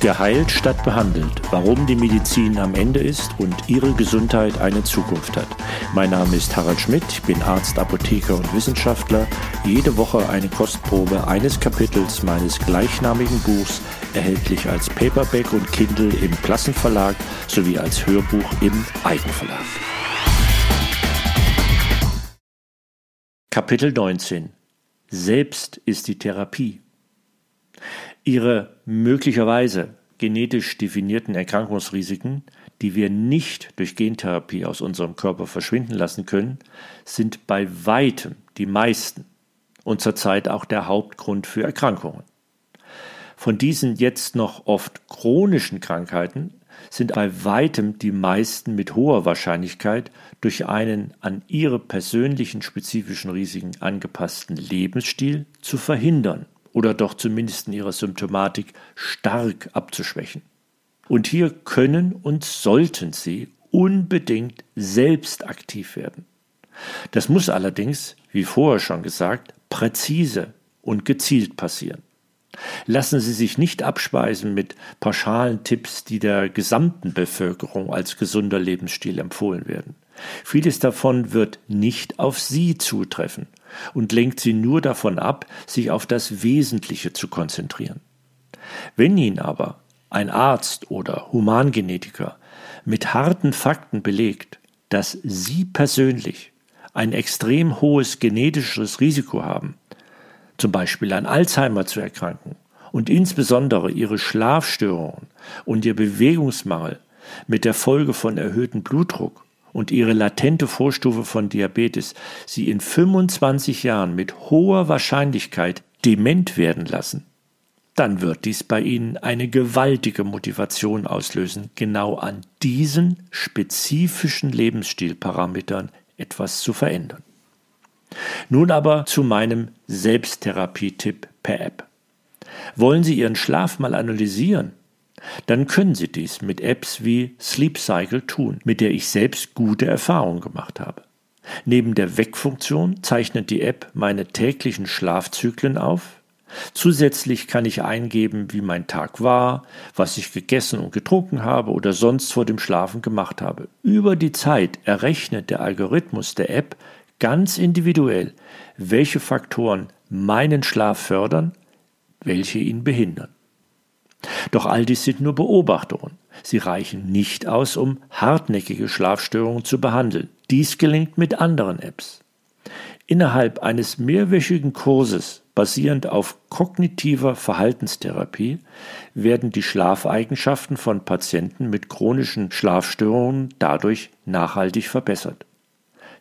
Geheilt statt behandelt. Warum die Medizin am Ende ist und Ihre Gesundheit eine Zukunft hat. Mein Name ist Harald Schmidt, ich bin Arzt, Apotheker und Wissenschaftler. Jede Woche eine Kostprobe eines Kapitels meines gleichnamigen Buchs, erhältlich als Paperback und Kindle im Klassenverlag sowie als Hörbuch im Eigenverlag. Kapitel 19 Selbst ist die Therapie. Ihre möglicherweise genetisch definierten Erkrankungsrisiken, die wir nicht durch Gentherapie aus unserem Körper verschwinden lassen können, sind bei weitem die meisten und zurzeit auch der Hauptgrund für Erkrankungen. Von diesen jetzt noch oft chronischen Krankheiten sind bei weitem die meisten mit hoher Wahrscheinlichkeit durch einen an ihre persönlichen spezifischen Risiken angepassten Lebensstil zu verhindern oder doch zumindest in ihrer Symptomatik stark abzuschwächen. Und hier können und sollten sie unbedingt selbst aktiv werden. Das muss allerdings, wie vorher schon gesagt, präzise und gezielt passieren. Lassen Sie sich nicht abspeisen mit pauschalen Tipps, die der gesamten Bevölkerung als gesunder Lebensstil empfohlen werden. Vieles davon wird nicht auf Sie zutreffen und lenkt Sie nur davon ab, sich auf das Wesentliche zu konzentrieren. Wenn Ihnen aber ein Arzt oder Humangenetiker mit harten Fakten belegt, dass Sie persönlich ein extrem hohes genetisches Risiko haben, zum Beispiel an Alzheimer zu erkranken und insbesondere ihre Schlafstörungen und ihr Bewegungsmangel mit der Folge von erhöhtem Blutdruck und ihre latente Vorstufe von Diabetes sie in 25 Jahren mit hoher Wahrscheinlichkeit dement werden lassen, dann wird dies bei Ihnen eine gewaltige Motivation auslösen, genau an diesen spezifischen Lebensstilparametern etwas zu verändern. Nun aber zu meinem Selbsttherapie-Tipp per App. Wollen Sie Ihren Schlaf mal analysieren? Dann können Sie dies mit Apps wie Sleep Cycle tun, mit der ich selbst gute Erfahrungen gemacht habe. Neben der Weckfunktion zeichnet die App meine täglichen Schlafzyklen auf. Zusätzlich kann ich eingeben, wie mein Tag war, was ich gegessen und getrunken habe oder sonst vor dem Schlafen gemacht habe. Über die Zeit errechnet der Algorithmus der App ganz individuell, welche Faktoren meinen Schlaf fördern, welche ihn behindern. Doch all dies sind nur Beobachtungen. Sie reichen nicht aus, um hartnäckige Schlafstörungen zu behandeln. Dies gelingt mit anderen Apps. Innerhalb eines mehrwöchigen Kurses basierend auf kognitiver Verhaltenstherapie werden die Schlafeigenschaften von Patienten mit chronischen Schlafstörungen dadurch nachhaltig verbessert.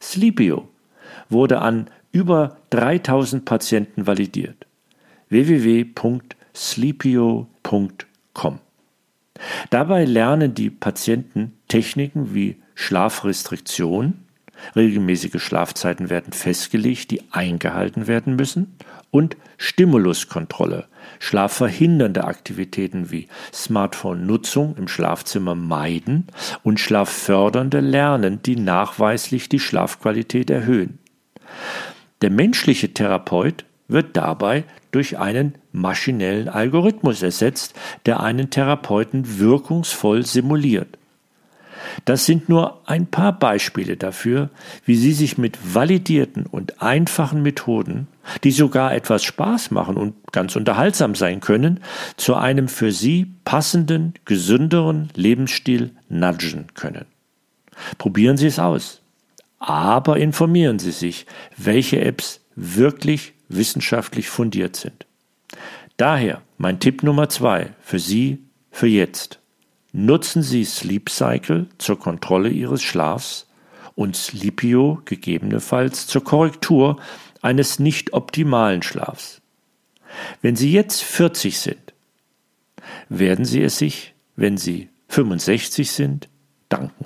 Sleepio wurde an über 3000 Patienten validiert. www.sleepio.com Dabei lernen die Patienten Techniken wie Schlafrestriktion, regelmäßige Schlafzeiten werden festgelegt, die eingehalten werden müssen, und Stimuluskontrolle, schlafverhindernde Aktivitäten wie Smartphone-Nutzung im Schlafzimmer meiden und schlaffördernde Lernen, die nachweislich die Schlafqualität erhöhen. Der menschliche Therapeut wird dabei durch einen maschinellen Algorithmus ersetzt, der einen Therapeuten wirkungsvoll simuliert. Das sind nur ein paar Beispiele dafür, wie Sie sich mit validierten und einfachen Methoden, die sogar etwas Spaß machen und ganz unterhaltsam sein können, zu einem für Sie passenden, gesünderen Lebensstil nudgen können. Probieren Sie es aus. Aber informieren Sie sich, welche Apps wirklich wissenschaftlich fundiert sind. Daher mein Tipp Nummer zwei für Sie für jetzt. Nutzen Sie Sleep Cycle zur Kontrolle Ihres Schlafs und Sleepio gegebenenfalls zur Korrektur eines nicht optimalen Schlafs. Wenn Sie jetzt 40 sind, werden Sie es sich, wenn Sie 65 sind, danken.